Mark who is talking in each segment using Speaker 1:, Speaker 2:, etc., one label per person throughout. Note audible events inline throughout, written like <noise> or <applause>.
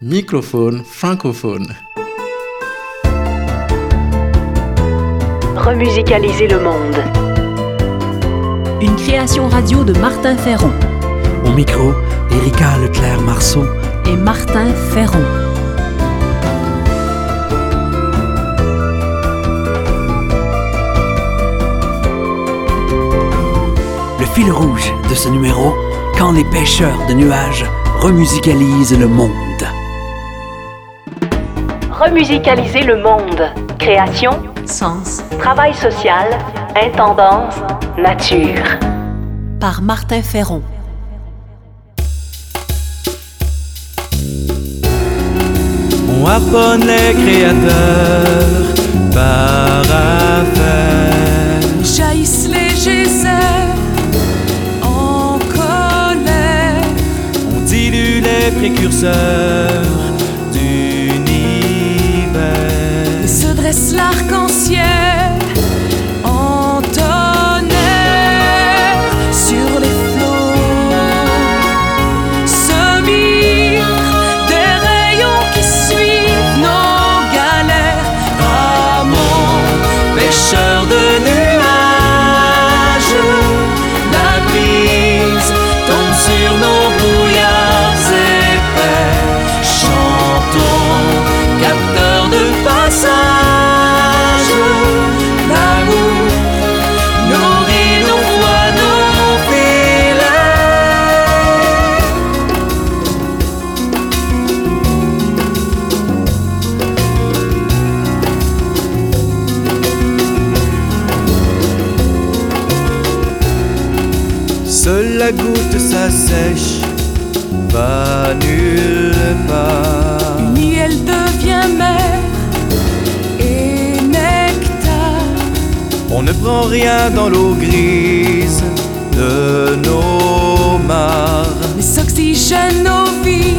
Speaker 1: Microphone francophone.
Speaker 2: Remusicaliser le monde.
Speaker 3: Une création radio de Martin Ferron
Speaker 4: Au micro, Erika Leclerc-Marceau.
Speaker 3: et Martin Ferron.
Speaker 4: Le fil rouge de ce numéro, quand les pêcheurs de nuages remusicalisent le monde.
Speaker 2: Remusicaliser le monde. Création,
Speaker 3: Sens
Speaker 2: travail social, intendance, nature.
Speaker 3: par Martin Ferron.
Speaker 5: On harponne les créateurs par affaire.
Speaker 6: Jaillissent les geysers en colère.
Speaker 5: On dilue les précurseurs Seule la goutte s'assèche, va nulle part.
Speaker 6: Ni elle devient mer et nectar.
Speaker 5: On ne prend rien dans l'eau grise de nos mares.
Speaker 6: Mais s'oxygène nos vies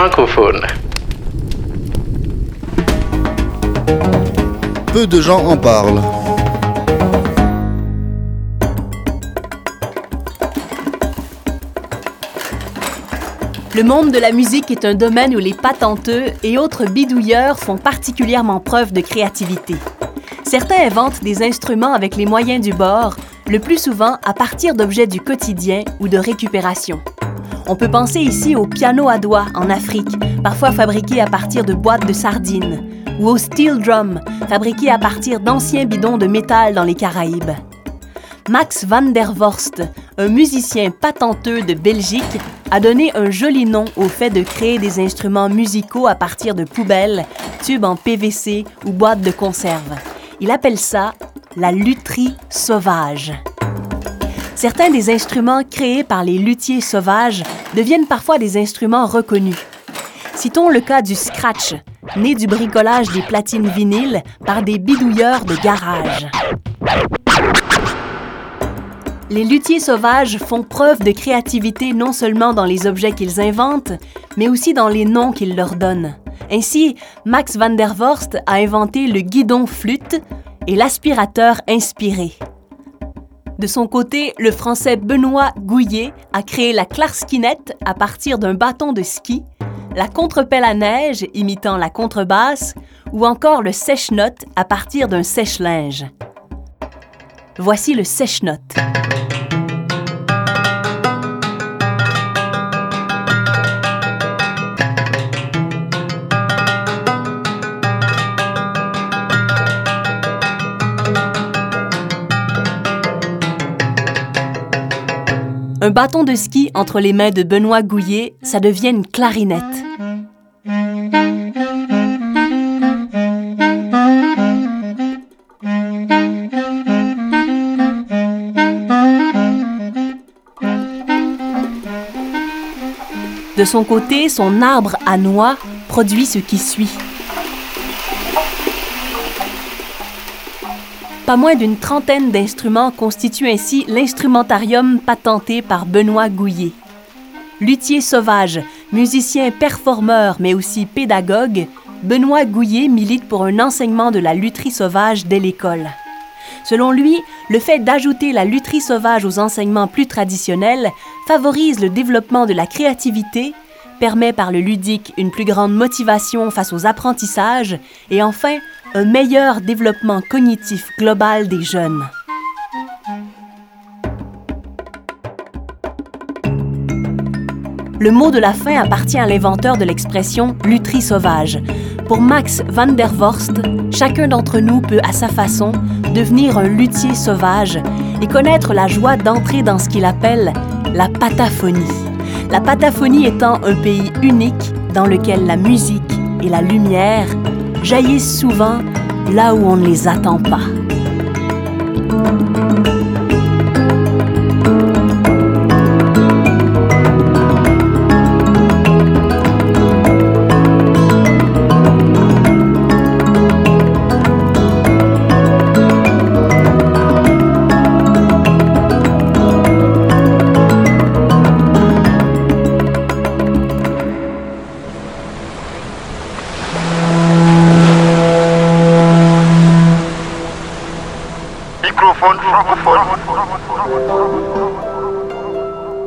Speaker 1: francophone.
Speaker 7: Peu de gens en parlent.
Speaker 3: Le monde de la musique est un domaine où les patenteux et autres bidouilleurs font particulièrement preuve de créativité. Certains inventent des instruments avec les moyens du bord, le plus souvent à partir d'objets du quotidien ou de récupération. On peut penser ici au piano à doigts en Afrique, parfois fabriqué à partir de boîtes de sardines, ou au steel drum, fabriqué à partir d'anciens bidons de métal dans les Caraïbes. Max van der Vorst, un musicien patenteux de Belgique, a donné un joli nom au fait de créer des instruments musicaux à partir de poubelles, tubes en PVC ou boîtes de conserve. Il appelle ça la lutherie sauvage. Certains des instruments créés par les luthiers sauvages deviennent parfois des instruments reconnus. Citons le cas du scratch, né du bricolage des platines vinyles par des bidouilleurs de garage. Les luthiers sauvages font preuve de créativité non seulement dans les objets qu'ils inventent, mais aussi dans les noms qu'ils leur donnent. Ainsi, Max van der Vorst a inventé le guidon flûte et l'aspirateur inspiré. De son côté, le français Benoît Gouillet a créé la clarskinette à partir d'un bâton de ski, la contrepelle à neige imitant la contrebasse ou encore le sèche-note à partir d'un sèche-linge. Voici le sèche-note. Un bâton de ski entre les mains de Benoît Gouillet, ça devient une clarinette. De son côté, son arbre à noix produit ce qui suit. Pas moins d'une trentaine d'instruments constituent ainsi l'instrumentarium patenté par Benoît Gouillet. Luthier sauvage, musicien performeur mais aussi pédagogue, Benoît Gouillet milite pour un enseignement de la lutherie sauvage dès l'école. Selon lui, le fait d'ajouter la lutherie sauvage aux enseignements plus traditionnels favorise le développement de la créativité, permet par le ludique une plus grande motivation face aux apprentissages et enfin un meilleur développement cognitif global des jeunes. Le mot de la fin appartient à l'inventeur de l'expression lutherie sauvage. Pour Max van der Vorst, chacun d'entre nous peut à sa façon devenir un luthier sauvage et connaître la joie d'entrer dans ce qu'il appelle la pataphonie. La pataphonie étant un pays unique dans lequel la musique et la lumière jaillissent souvent là où on ne les attend pas.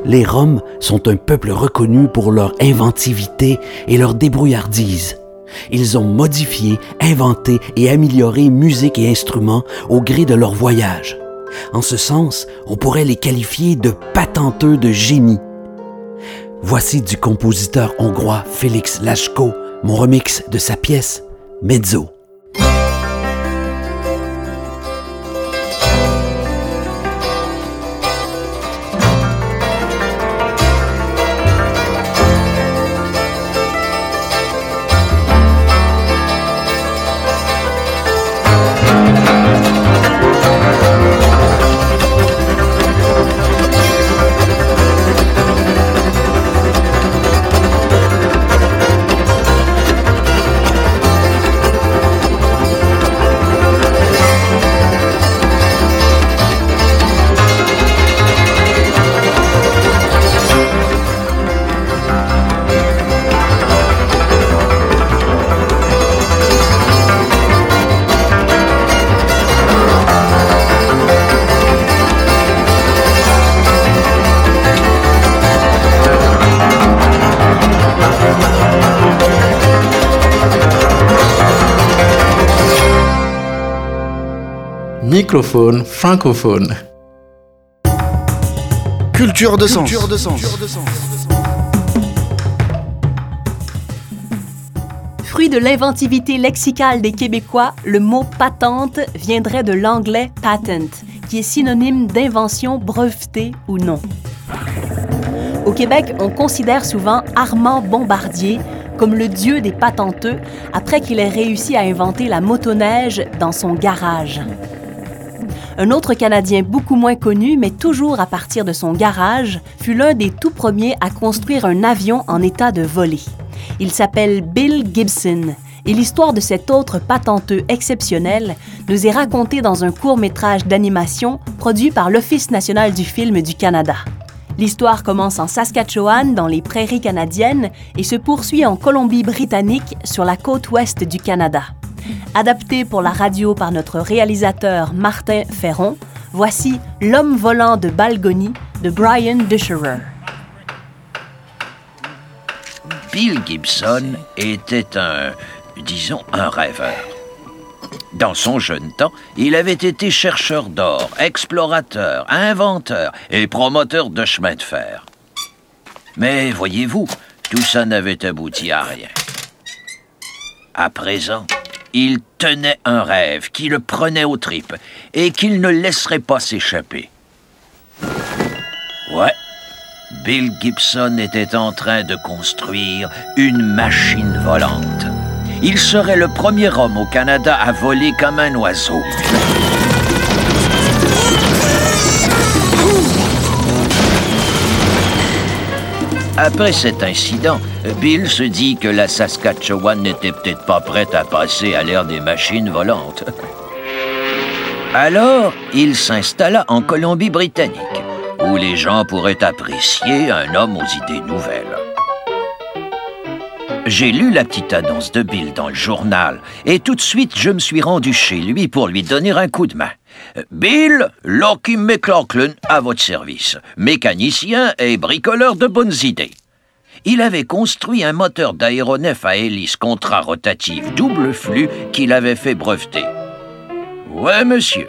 Speaker 4: Les Roms sont un peuple reconnu pour leur inventivité et leur débrouillardise. Ils ont modifié, inventé et amélioré musique et instruments au gré de leur voyage. En ce sens, on pourrait les qualifier de patenteux de génie. Voici du compositeur hongrois Félix Lachko mon remix de sa pièce Mezzo.
Speaker 1: Microphone francophone.
Speaker 7: Culture de sens.
Speaker 3: Fruit de l'inventivité lexicale des Québécois, le mot patente viendrait de l'anglais patent, qui est synonyme d'invention brevetée ou non. Au Québec, on considère souvent Armand Bombardier comme le dieu des patenteux après qu'il ait réussi à inventer la motoneige dans son garage. Un autre Canadien beaucoup moins connu, mais toujours à partir de son garage, fut l'un des tout premiers à construire un avion en état de voler. Il s'appelle Bill Gibson, et l'histoire de cet autre patenteux exceptionnel nous est racontée dans un court métrage d'animation produit par l'Office national du film du Canada. L'histoire commence en Saskatchewan, dans les prairies canadiennes, et se poursuit en Colombie-Britannique, sur la côte ouest du Canada. Adapté pour la radio par notre réalisateur Martin Ferron, voici L'homme volant de Balgony de Brian Dusherer.
Speaker 8: Bill Gibson était un, disons, un rêveur. Dans son jeune temps, il avait été chercheur d'or, explorateur, inventeur et promoteur de chemin de fer. Mais voyez-vous, tout ça n'avait abouti à rien. À présent, il tenait un rêve qui le prenait aux tripes et qu'il ne laisserait pas s'échapper. Ouais, Bill Gibson était en train de construire une machine volante. Il serait le premier homme au Canada à voler comme un oiseau. Après cet incident, Bill se dit que la Saskatchewan n'était peut-être pas prête à passer à l'ère des machines volantes. Alors, il s'installa en Colombie-Britannique, où les gens pourraient apprécier un homme aux idées nouvelles. J'ai lu la petite annonce de Bill dans le journal et tout de suite je me suis rendu chez lui pour lui donner un coup de main. Bill, Locky McLaughlin à votre service, mécanicien et bricoleur de bonnes idées. Il avait construit un moteur d'aéronef à hélice contra-rotative double flux qu'il avait fait breveter. Ouais, monsieur,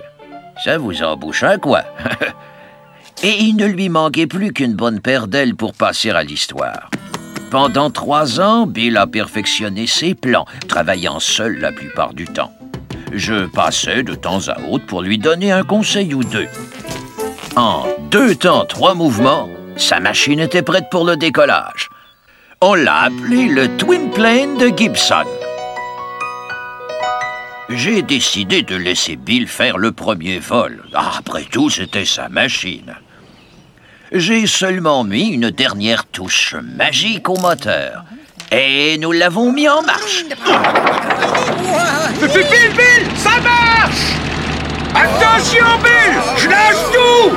Speaker 8: ça vous embouche un quoi. <laughs> et il ne lui manquait plus qu'une bonne paire d'ailes pour passer à l'histoire. Pendant trois ans, Bill a perfectionné ses plans, travaillant seul la plupart du temps. Je passais de temps à autre pour lui donner un conseil ou deux. En deux temps, trois mouvements, sa machine était prête pour le décollage. On l'a appelé le Twin Plane de Gibson. J'ai décidé de laisser Bill faire le premier vol. Après tout, c'était sa machine. J'ai seulement mis une dernière touche magique au moteur. Et nous l'avons mis en marche.
Speaker 9: Bill, Bill, ça marche. Attention, Bill Je lâche tout.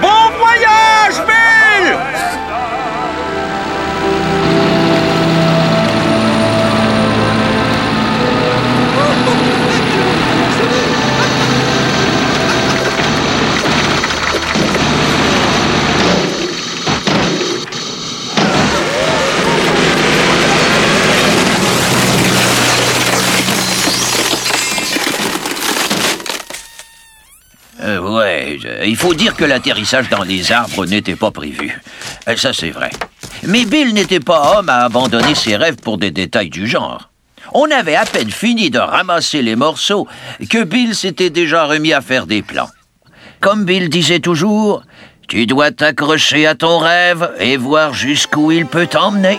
Speaker 9: Bon voyage, Bill
Speaker 8: il faut dire que l'atterrissage dans les arbres n'était pas prévu. Euh, Ça, c'est vrai. Mais Bill n'était pas homme à abandonner ses rêves pour des détails du genre. On avait à peine fini de ramasser les morceaux que Bill s'était déjà remis à faire des plans. Comme Bill disait toujours, tu dois t'accrocher à ton rêve et voir jusqu'où il peut t'emmener.